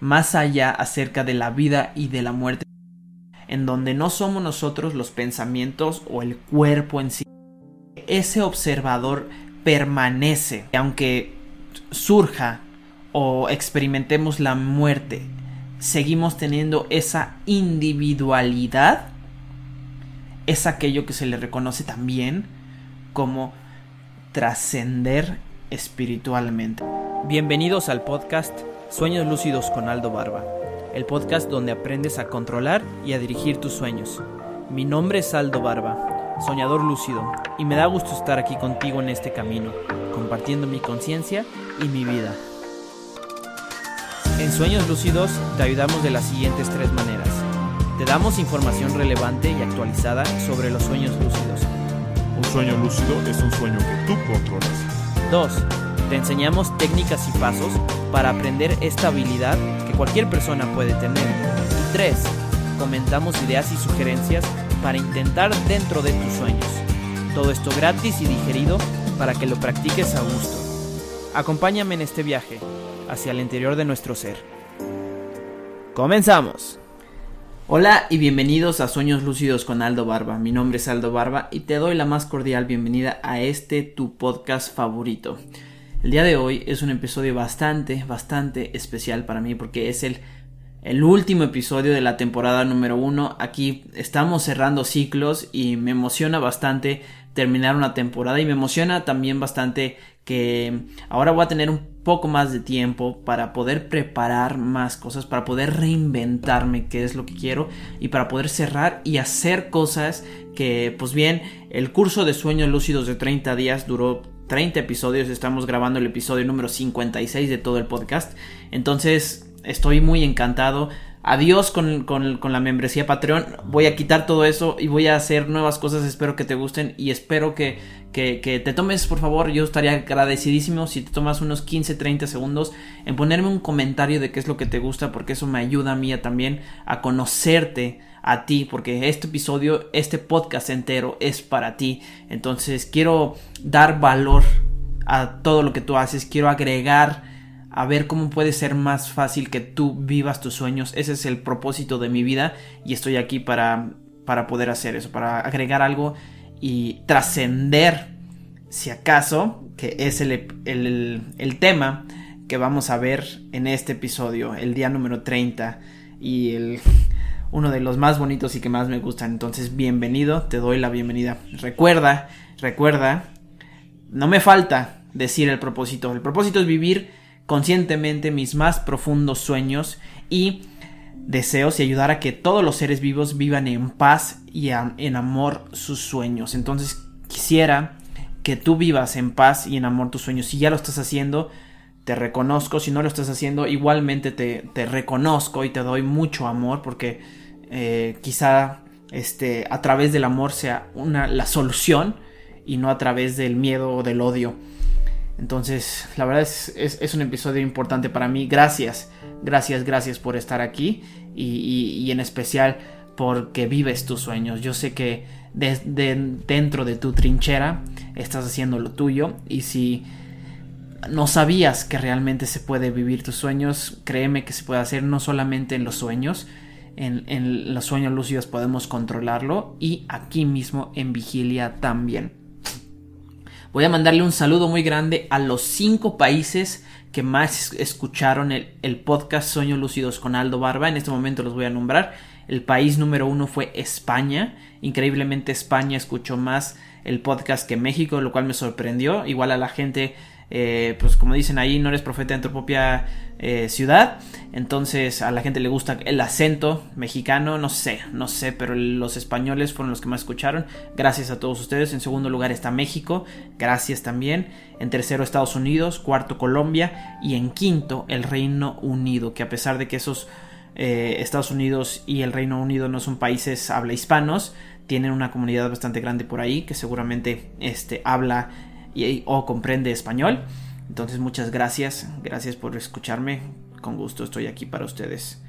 más allá acerca de la vida y de la muerte, en donde no somos nosotros los pensamientos o el cuerpo en sí. Ese observador permanece, aunque surja o experimentemos la muerte, seguimos teniendo esa individualidad, es aquello que se le reconoce también como trascender espiritualmente. Bienvenidos al podcast Sueños Lúcidos con Aldo Barba, el podcast donde aprendes a controlar y a dirigir tus sueños. Mi nombre es Aldo Barba, soñador lúcido, y me da gusto estar aquí contigo en este camino, compartiendo mi conciencia y mi vida. En Sueños Lúcidos te ayudamos de las siguientes tres maneras. Te damos información relevante y actualizada sobre los sueños lúcidos. Un sueño lúcido es un sueño que tú controlas. 2. Te enseñamos técnicas y pasos para aprender esta habilidad que cualquier persona puede tener. Y 3. Comentamos ideas y sugerencias para intentar dentro de tus sueños. Todo esto gratis y digerido para que lo practiques a gusto. Acompáñame en este viaje hacia el interior de nuestro ser. Comenzamos. Hola y bienvenidos a Sueños Lúcidos con Aldo Barba. Mi nombre es Aldo Barba y te doy la más cordial bienvenida a este tu podcast favorito. El día de hoy es un episodio bastante, bastante especial para mí porque es el, el último episodio de la temporada número uno. Aquí estamos cerrando ciclos y me emociona bastante terminar una temporada y me emociona también bastante que ahora voy a tener un poco más de tiempo para poder preparar más cosas, para poder reinventarme qué es lo que quiero y para poder cerrar y hacer cosas que pues bien el curso de sueños lúcidos de 30 días duró 30 episodios, estamos grabando el episodio número 56 de todo el podcast, entonces estoy muy encantado adiós con, con, con, la membresía Patreon. Voy a quitar todo eso y voy a hacer nuevas cosas. Espero que te gusten y espero que, que, te tomes, por favor. Yo estaría agradecidísimo si te tomas unos 15, 30 segundos en ponerme un comentario de qué es lo que te gusta, porque eso me ayuda a mí también a conocerte a ti, porque este episodio, este podcast entero es para ti. Entonces quiero dar valor a todo lo que tú haces, quiero agregar a ver cómo puede ser más fácil que tú vivas tus sueños. Ese es el propósito de mi vida y estoy aquí para, para poder hacer eso, para agregar algo y trascender, si acaso, que es el, el, el, tema que vamos a ver en este episodio, el día número 30 y el uno de los más bonitos y que más me gustan. Entonces, bienvenido, te doy la bienvenida. Recuerda, recuerda, no me falta decir el propósito. El propósito es vivir conscientemente mis más profundos sueños y deseos y ayudar a que todos los seres vivos vivan en paz y en amor sus sueños. Entonces quisiera que tú vivas en paz y en amor tus sueños. Si ya lo estás haciendo, te reconozco. Si no lo estás haciendo, igualmente te, te reconozco y te doy mucho amor porque eh, quizá este, a través del amor sea una, la solución y no a través del miedo o del odio. Entonces, la verdad es, es, un episodio importante para mí. Gracias, gracias, gracias por estar aquí y, y, en especial porque vives tus sueños. Yo sé que dentro de tu trinchera estás haciendo lo tuyo y si no sabías que realmente se puede vivir tus sueños, créeme que se puede hacer no solamente en los sueños, en, en los sueños lúcidos podemos controlarlo y aquí mismo en vigilia también. Voy a mandarle un saludo muy grande a los cinco países que más escucharon el, podcast Sueños Lúcidos con Aldo Barba. En este momento los voy a nombrar. El país número uno fue España. Increíblemente España escuchó más el podcast que México, lo cual me sorprendió. Igual a la gente eh, pues como dicen ahí, no eres profeta en tu propia eh, ciudad. Entonces a la gente le gusta el acento mexicano, no sé, no sé, pero los españoles fueron los que más escucharon. Gracias a todos ustedes. En segundo lugar está México, gracias también. En tercero Estados Unidos, cuarto Colombia y en quinto el Reino Unido, que a pesar de que esos eh, Estados Unidos y el Reino Unido no son países habla hispanos, tienen una comunidad bastante grande por ahí que seguramente este, habla o comprende español. Entonces muchas gracias, gracias por escucharme, con gusto estoy aquí para ustedes.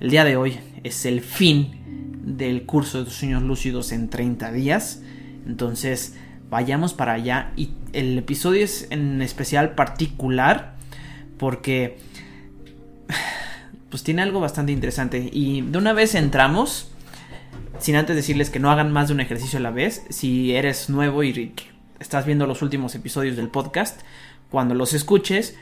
El día de hoy es el fin del curso de sueños lúcidos en 30 días, entonces vayamos para allá y el episodio es en especial particular porque pues tiene algo bastante interesante. Y de una vez entramos, sin antes decirles que no hagan más de un ejercicio a la vez. Si eres nuevo y estás viendo los últimos episodios del podcast, cuando los escuches,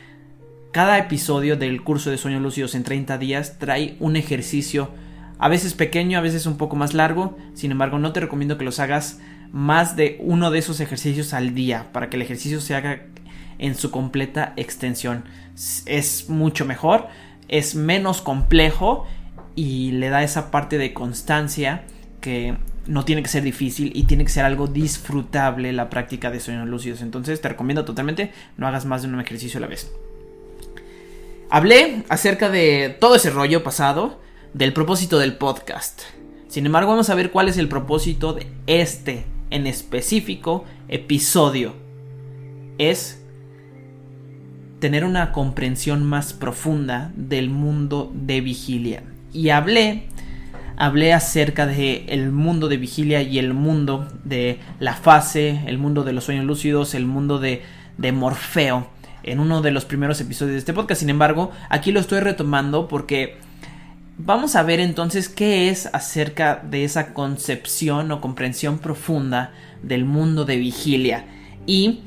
cada episodio del curso de sueños lúcidos en 30 días trae un ejercicio, a veces pequeño, a veces un poco más largo. Sin embargo, no te recomiendo que los hagas más de uno de esos ejercicios al día para que el ejercicio se haga en su completa extensión. Es mucho mejor es menos complejo y le da esa parte de constancia que no tiene que ser difícil y tiene que ser algo disfrutable la práctica de sueños lúcidos. Entonces te recomiendo totalmente no hagas más de un ejercicio a la vez. Hablé acerca de todo ese rollo pasado, del propósito del podcast. Sin embargo, vamos a ver cuál es el propósito de este en específico episodio. Es tener una comprensión más profunda del mundo de vigilia. Y hablé, hablé acerca de el mundo de vigilia y el mundo de la fase, el mundo de los sueños lúcidos, el mundo de, de Morfeo en uno de los primeros episodios de este podcast. Sin embargo, aquí lo estoy retomando porque vamos a ver entonces qué es acerca de esa concepción o comprensión profunda del mundo de vigilia. Y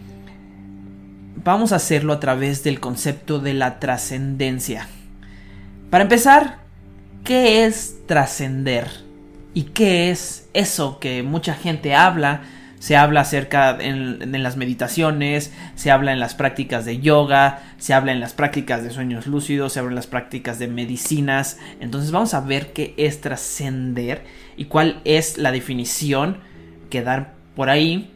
vamos a hacerlo a través del concepto de la trascendencia. Para empezar, ¿qué es trascender? ¿Y qué es eso que mucha gente habla? Se habla acerca en, las meditaciones, se habla en las prácticas de yoga, se habla en las prácticas de sueños lúcidos, se habla en las prácticas de medicinas. Entonces vamos a ver qué es trascender y cuál es la definición que dan por ahí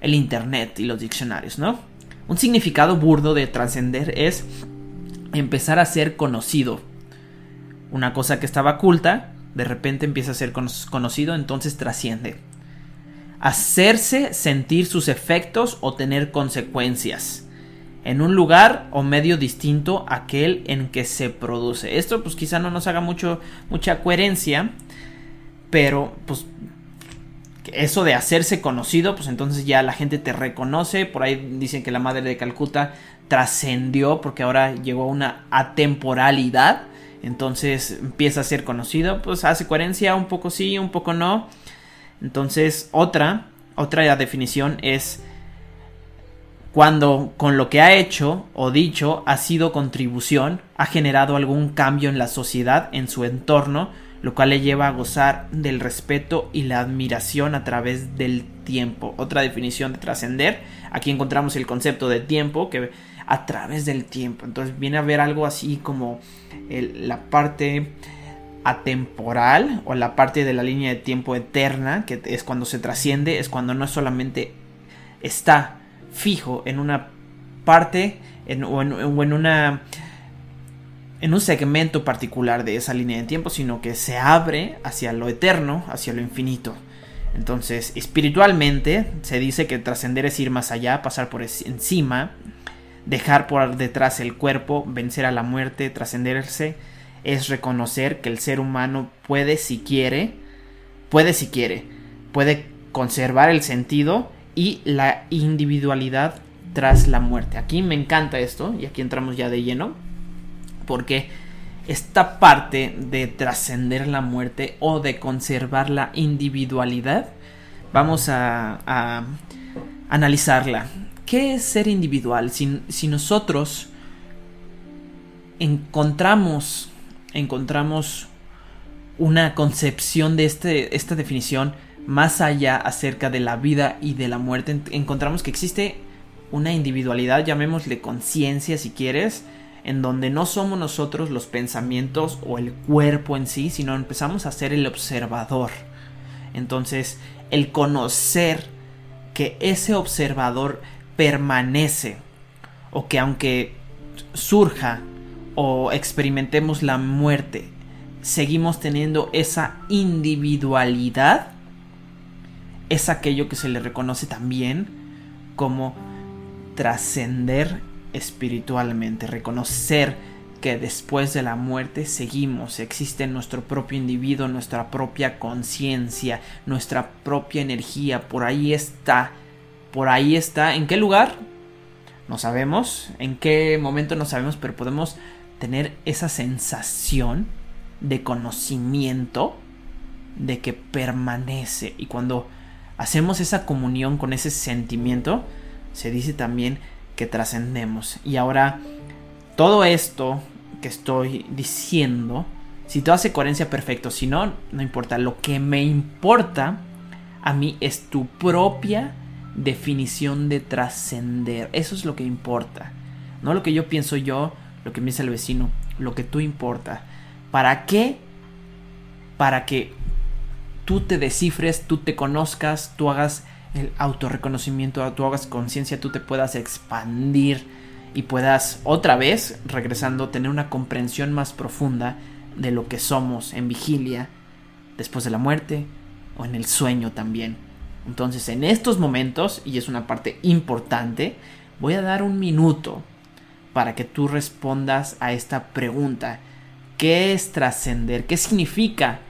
el internet y los diccionarios, ¿no? Un significado burdo de trascender es empezar a ser conocido. Una cosa que estaba oculta, de repente empieza a ser conocido, entonces trasciende. Hacerse sentir sus efectos o tener consecuencias en un lugar o medio distinto a aquel en que se produce. Esto pues quizá no nos haga mucho mucha coherencia, pero pues eso de hacerse conocido, pues entonces ya la gente te reconoce. Por ahí dicen que la madre de Calcuta trascendió porque ahora llegó a una atemporalidad. Entonces empieza a ser conocido. Pues hace coherencia, un poco sí, un poco no. Entonces, otra, otra definición es cuando con lo que ha hecho o dicho ha sido contribución, ha generado algún cambio en la sociedad, en su entorno, lo cual le lleva a gozar del respeto y la admiración a través del tiempo. Otra definición de trascender, aquí encontramos el concepto de tiempo, que a través del tiempo. Entonces viene a ver algo así como la parte atemporal o la parte de la línea de tiempo eterna, que es cuando se trasciende, es cuando no solamente está fijo en una parte o en una en un segmento particular de esa línea de tiempo, sino que se abre hacia lo eterno, hacia lo infinito. Entonces, espiritualmente se dice que trascender es ir más allá, pasar por encima, dejar por detrás el cuerpo, vencer a la muerte, trascenderse, es reconocer que el ser humano puede si quiere, puede si quiere, puede conservar el sentido y la individualidad tras la muerte. Aquí me encanta esto y aquí entramos ya de lleno porque esta parte de trascender la muerte o de conservar la individualidad, vamos a, analizarla. ¿Qué es ser individual? Si, nosotros encontramos, encontramos una concepción de este, esta definición más allá acerca de la vida y de la muerte, encontramos que existe una individualidad, llamémosle conciencia si quieres, en donde no somos nosotros los pensamientos o el cuerpo en sí, sino empezamos a ser el observador. Entonces, el conocer que ese observador permanece o que aunque surja o experimentemos la muerte, seguimos teniendo esa individualidad, es aquello que se le reconoce también como trascender espiritualmente, reconocer que después de la muerte seguimos, existe nuestro propio individuo, nuestra propia conciencia, nuestra propia energía, por ahí está, por ahí está, ¿en qué lugar? No sabemos, en qué momento no sabemos, pero podemos tener esa sensación de conocimiento de que permanece. Y cuando hacemos esa comunión con ese sentimiento, se dice también que trascendemos. Y ahora, todo esto que estoy diciendo, si todo hace coherencia, perfecto. Si no, no importa. Lo que me importa a mí es tu propia definición de trascender. Eso es lo que importa. No lo que yo pienso yo, lo que piensa el vecino, lo que tú importa. ¿Para qué? Para que tú te descifres, tú te conozcas, tú hagas el autorreconocimiento, tú hagas conciencia, tú te puedas expandir y puedas otra vez, regresando, tener una comprensión más profunda de lo que somos en vigilia, después de la muerte o en el sueño también. Entonces en estos momentos, y es una parte importante, voy a dar un minuto para que tú respondas a esta pregunta. ¿Qué es trascender? ¿Qué significa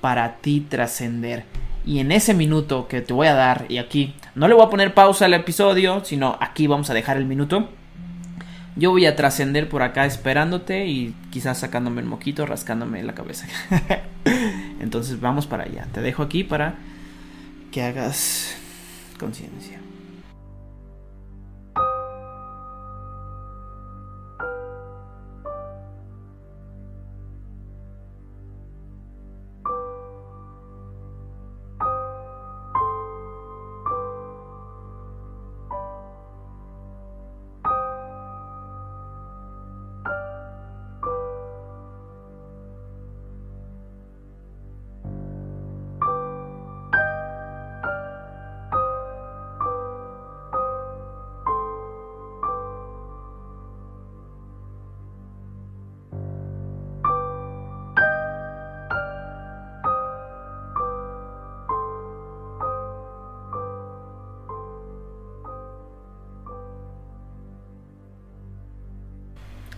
para ti trascender? Y en ese minuto que te voy a dar, y aquí no le voy a poner pausa al episodio, sino aquí vamos a dejar el minuto. Yo voy a trascender por acá esperándote y quizás sacándome el moquito, rascándome la cabeza. Entonces vamos para allá. Te dejo aquí para que hagas conciencia.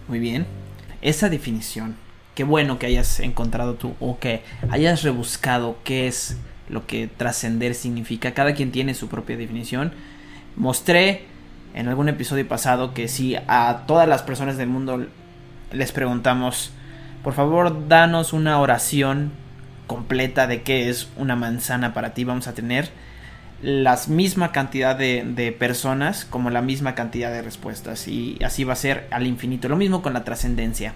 Muy bien. Esa definición, qué bueno que hayas encontrado tú o que hayas rebuscado qué es lo que trascender significa. Cada quien tiene su propia definición. Mostré en algún episodio pasado que si a todas las personas del mundo les preguntamos, por favor, danos una oración completa de qué es una manzana para ti, vamos a tener la misma cantidad de, personas como la misma cantidad de respuestas y así va a ser al infinito. Lo mismo con la trascendencia.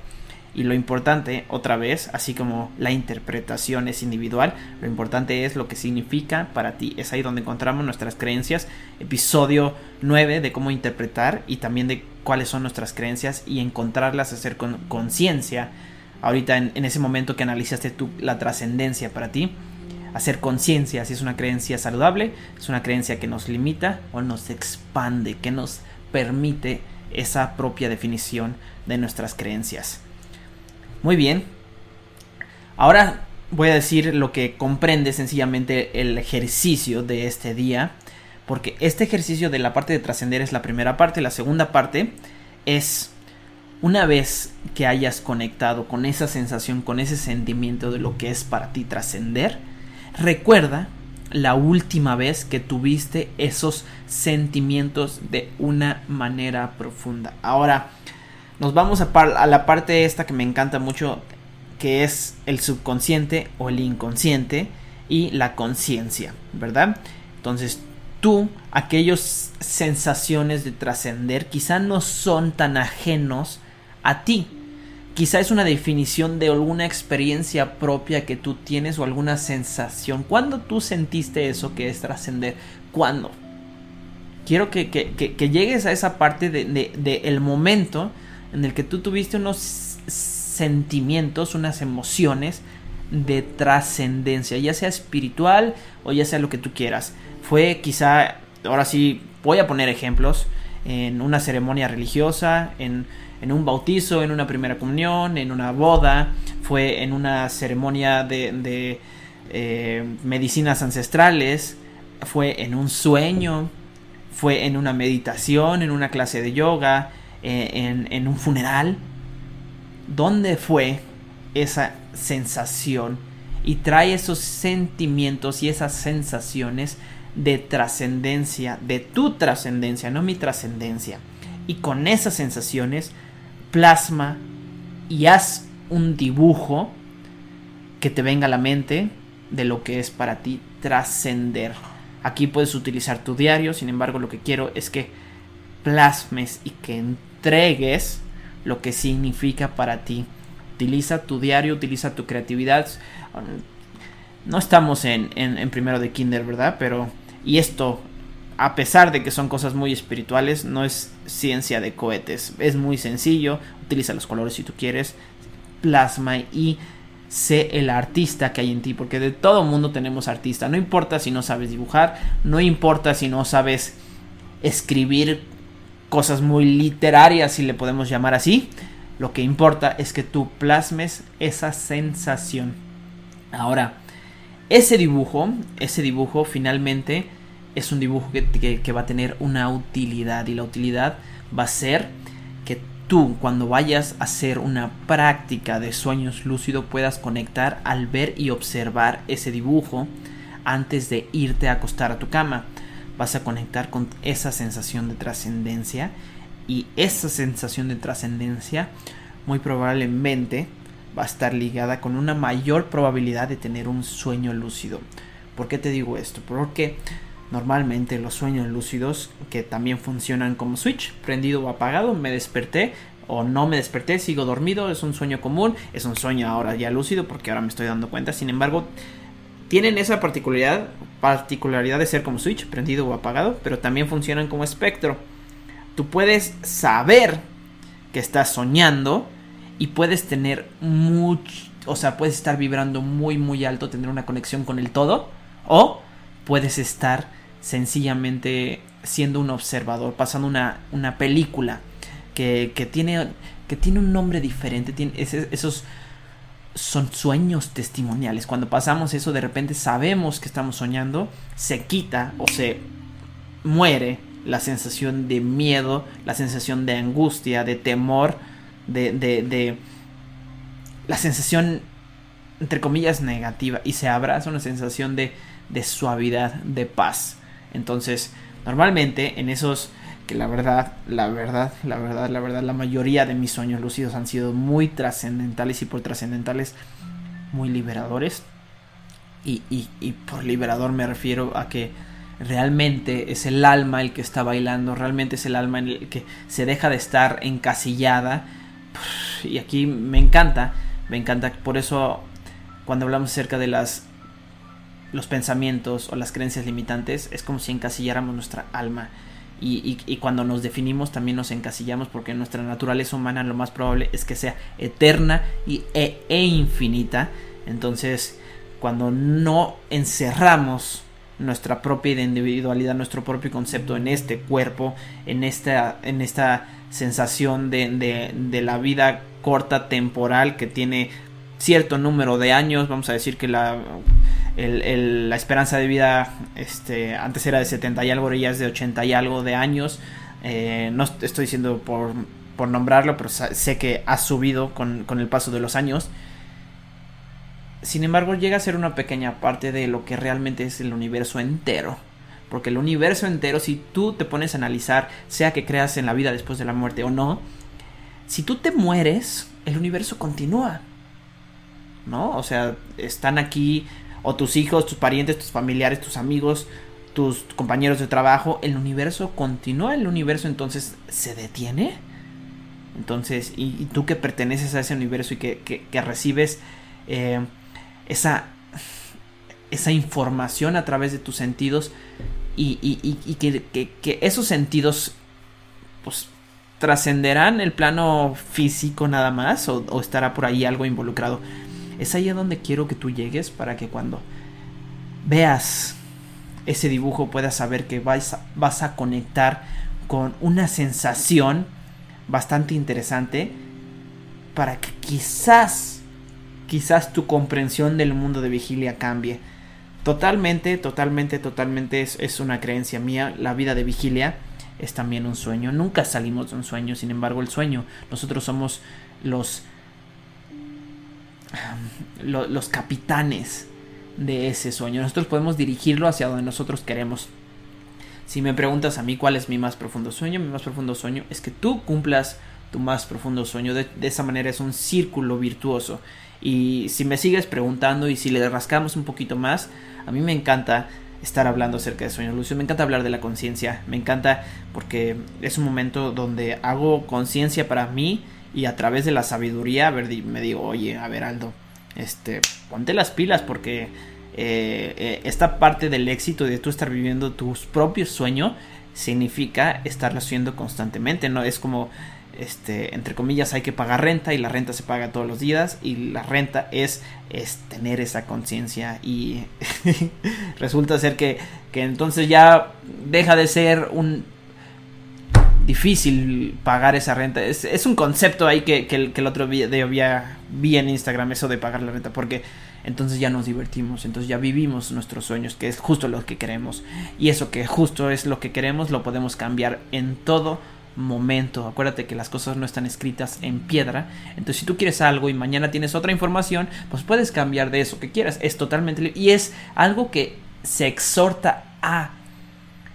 Y lo importante, otra vez, así como la interpretación es individual, lo importante es lo que significa para ti. Es ahí donde encontramos nuestras creencias. Episodio 9 de cómo interpretar y también de cuáles son nuestras creencias y encontrarlas, hacer con conciencia. Ahorita en, en, ese momento que analizaste tú la trascendencia para ti, hacer conciencia si es una creencia saludable, es una creencia que nos limita o nos expande, que nos permite esa propia definición de nuestras creencias. Muy bien. Ahora voy a decir lo que comprende sencillamente el ejercicio de este día, porque este ejercicio de la parte de trascender es la primera parte, la segunda parte es una vez que hayas conectado con esa sensación, con ese sentimiento de lo que es para ti trascender, Recuerda la última vez que tuviste esos sentimientos de una manera profunda. Ahora, nos vamos a, a, la parte esta que me encanta mucho, que es el subconsciente o el inconsciente y la conciencia, ¿verdad? Entonces, tú, aquellas sensaciones de trascender quizá no son tan ajenos a ti, Quizá es una definición de alguna experiencia propia que tú tienes o alguna sensación. ¿Cuándo tú sentiste eso que es trascender? ¿Cuándo? Quiero que, llegues a esa parte del de, el momento en el que tú tuviste unos sentimientos, unas emociones de trascendencia, ya sea espiritual o ya sea lo que tú quieras. Fue quizá, ahora sí, voy a poner ejemplos, en una ceremonia religiosa, en en un bautizo, en una primera comunión, en una boda, fue en una ceremonia de, eh, medicinas ancestrales, fue en un sueño, fue en una meditación, en una clase de yoga, eh, en un funeral. ¿Dónde fue esa sensación? Y trae esos sentimientos y esas sensaciones de trascendencia, de tu trascendencia, no mi trascendencia. Y con esas sensaciones plasma y haz un dibujo que te venga a la mente de lo que es para ti trascender. Aquí puedes utilizar tu diario, sin embargo lo que quiero es que plasmes y que entregues lo que significa para ti. Utiliza tu diario, utiliza tu creatividad. No estamos en, en, primero de kinder, ¿verdad? Pero... Y esto, a pesar de que son cosas muy espirituales, no es ciencia de cohetes. Es muy sencillo. Utiliza los colores si tú quieres. Plasma y sé el artista que hay en ti, porque de todo mundo tenemos artista. No importa si no sabes dibujar, no importa si no sabes escribir cosas muy literarias, si le podemos llamar así. Lo que importa es que tú plasmes esa sensación. Ahora, ese dibujo, ese dibujo finalmente es un dibujo que, que va a tener una utilidad y la utilidad va a ser tú cuando vayas a hacer una práctica de sueños lúcido puedas conectar al ver y observar ese dibujo antes de irte a acostar a tu cama. Vas a conectar con esa sensación de trascendencia y esa sensación de trascendencia muy probablemente va a estar ligada con una mayor probabilidad de tener un sueño lúcido. ¿Por qué te digo esto? Porque Normalmente los sueños lúcidos que también funcionan como switch, prendido o apagado, me desperté o no me desperté, sigo dormido, es un sueño común, es un sueño ahora ya lúcido porque ahora me estoy dando cuenta. Sin embargo, tienen esa particularidad, particularidad de ser como switch, prendido o apagado, pero también funcionan como espectro. Tú puedes saber que estás soñando y puedes tener mucho, o sea, puedes estar vibrando muy muy alto, tener una conexión con el todo o puedes estar sencillamente siendo un observador, pasando una, una película que, que, tiene, que tiene un nombre diferente, esos son sueños testimoniales. Cuando pasamos eso, de repente sabemos que estamos soñando, se quita o se muere la sensación de miedo, la sensación de angustia, de temor, de, de, de la sensación, entre comillas, negativa y se abraza una sensación de, de suavidad, de paz. Entonces, normalmente en esos que la verdad, la verdad, la verdad, la verdad, la mayoría de mis sueños lúcidos han sido muy trascendentales y por trascendentales muy liberadores. Y, y, por liberador me refiero a que realmente es el alma el que está bailando, realmente es el alma el que se deja de estar encasillada. Y aquí me encanta, me encanta, por eso cuando hablamos acerca de las los pensamientos o las creencias limitantes es como si encasilláramos nuestra alma. Y, y, cuando nos definimos también nos encasillamos porque nuestra naturaleza humana lo más probable es que sea eterna y, e, e infinita. Entonces, cuando no encerramos nuestra propia individualidad, nuestro propio concepto en este cuerpo, en esta, en esta sensación de, de, de la vida corta temporal que tiene cierto número de años, vamos a decir que la la esperanza de vida este, antes era de 70 y algo, ahora ya es de 80 y algo de años. Eh, no estoy diciendo por, por, nombrarlo, pero sé que ha subido con, con, el paso de los años. Sin embargo, llega a ser una pequeña parte de lo que realmente es el universo entero. Porque el universo entero, si tú te pones a analizar, sea que creas en la vida después de la muerte o no, si tú te mueres, el universo continúa. ¿No? O sea, están aquí o tus hijos, tus parientes, tus familiares, tus amigos, tus compañeros de trabajo, el universo continúa, el universo entonces se detiene. Entonces, y, tú que perteneces a ese universo y que, recibes eh, esa, esa información a través de tus sentidos y, y que, esos sentidos pues trascenderán el plano físico nada más o estará por ahí algo involucrado. Es ahí a donde quiero que tú llegues para que cuando veas ese dibujo puedas saber que vas a, vas a conectar con una sensación bastante interesante para que quizás, quizás tu comprensión del mundo de vigilia cambie. Totalmente, totalmente, totalmente es, es una creencia mía. La vida de vigilia es también un sueño. Nunca salimos de un sueño, sin embargo el sueño, nosotros somos los los capitanes de ese sueño. Nosotros podemos dirigirlo hacia donde nosotros queremos. Si me preguntas a mí cuál es mi más profundo sueño, mi más profundo sueño es que tú cumplas tu más profundo sueño. De, esa manera es un círculo virtuoso. Y si me sigues preguntando y si le rascamos un poquito más, a mí me encanta estar hablando acerca de sueños lúcidos, me encanta hablar de la conciencia, me encanta porque es un momento donde hago conciencia para mí y a través de la sabiduría, a me digo, oye, a ver este, ponte las pilas porque eh, eh, esta parte del éxito de tú estar viviendo tus propios sueños significa estarlo haciendo constantemente, ¿no? Es como este, entre comillas, hay que pagar renta y la renta se paga todos los días y la renta es, es tener esa conciencia y resulta ser que, que entonces ya deja de ser un difícil pagar esa renta. Es, es un concepto ahí que, que, el, otro día vi en Instagram, eso de pagar la renta, porque entonces ya nos divertimos, entonces ya vivimos nuestros sueños, que es justo lo que queremos. Y eso que justo es lo que queremos, lo podemos cambiar en todo momento. Acuérdate que las cosas no están escritas en piedra. Entonces, si tú quieres algo y mañana tienes otra información, pues puedes cambiar de eso que quieras. Es totalmente y es algo que se exhorta a.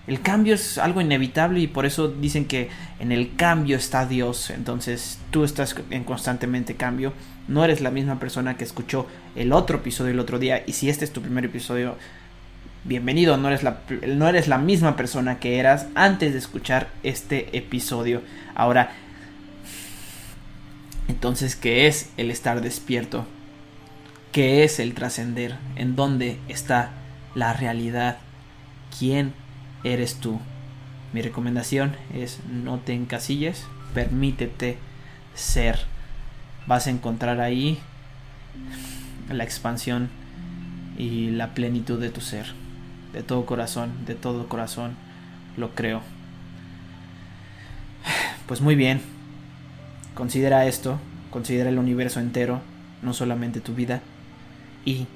El cambio es algo inevitable y por eso dicen que en el cambio está Dios. Entonces, tú estás en constantemente cambio. No eres la misma persona que escuchó el otro episodio el otro día y si este es tu primer episodio bienvenido, no eres, la, no eres la misma persona que eras antes de escuchar este episodio. Ahora, entonces, ¿qué es el estar despierto? ¿Qué es el trascender? ¿En dónde está la realidad? ¿Quién eres tú? Mi recomendación es no te encasilles, permítete ser. Vas a encontrar ahí la expansión y la plenitud de tu ser de todo corazón, de todo corazón, lo creo. Pues muy bien, considera esto, considera el universo entero, no solamente tu vida, y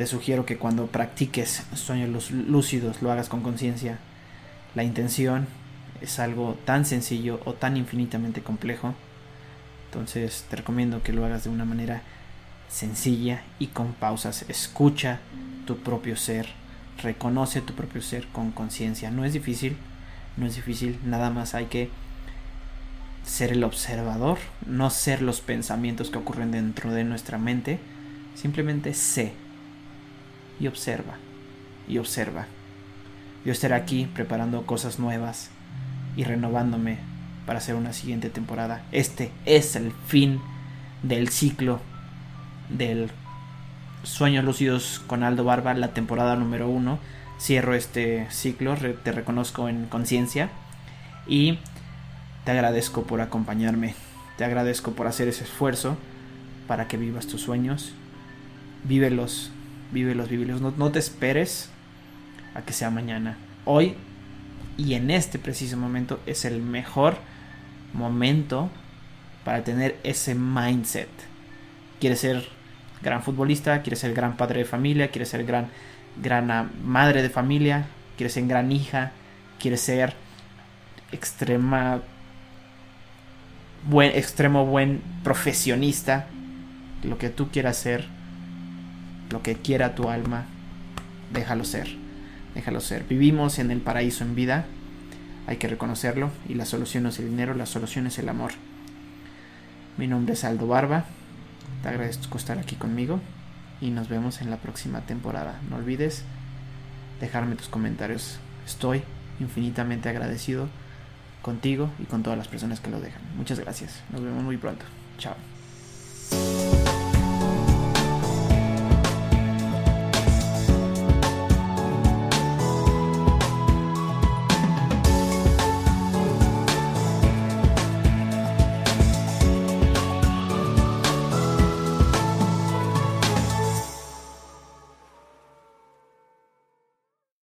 te sugiero que cuando practiques sueños lúcidos lo hagas con conciencia. La intención es algo tan sencillo o tan infinitamente complejo. Entonces te recomiendo que lo hagas de una manera sencilla y con pausas. Escucha tu propio ser, reconoce tu propio ser con conciencia. No es difícil, no es difícil, nada más hay que ser el observador, no ser los pensamientos que ocurren dentro de nuestra mente, simplemente sé y observa y observa. Yo estaré aquí preparando cosas nuevas y renovándome para hacer una siguiente temporada. Este es el fin del ciclo del Sueños Lúcidos con Aldo Barba, la temporada número uno. Cierro este ciclo, te reconozco en conciencia y te agradezco por acompañarme. Te agradezco por hacer ese esfuerzo para que vivas tus sueños. Vívelos, vívelos, vívelos. No, no te esperes a que sea mañana. Hoy y en este preciso momento es el mejor momento para tener ese mindset. Quieres ser gran futbolista, quiere ser gran padre de familia, quiere ser gran, gran madre de familia, quiere ser gran hija, quiere ser extrema buen extremo buen profesionista, lo que tú quieras ser, lo que quiera tu alma, déjalo ser, déjalo ser. Vivimos en el paraíso en vida, hay que reconocerlo y la solución no es el dinero, la solución es el amor. Mi nombre es Aldo Barba. Te agradezco estar aquí conmigo y nos vemos en la próxima temporada. No olvides dejarme tus comentarios. Estoy infinitamente agradecido contigo y con todas las personas que lo dejan. Muchas gracias. Nos vemos muy pronto. Chao.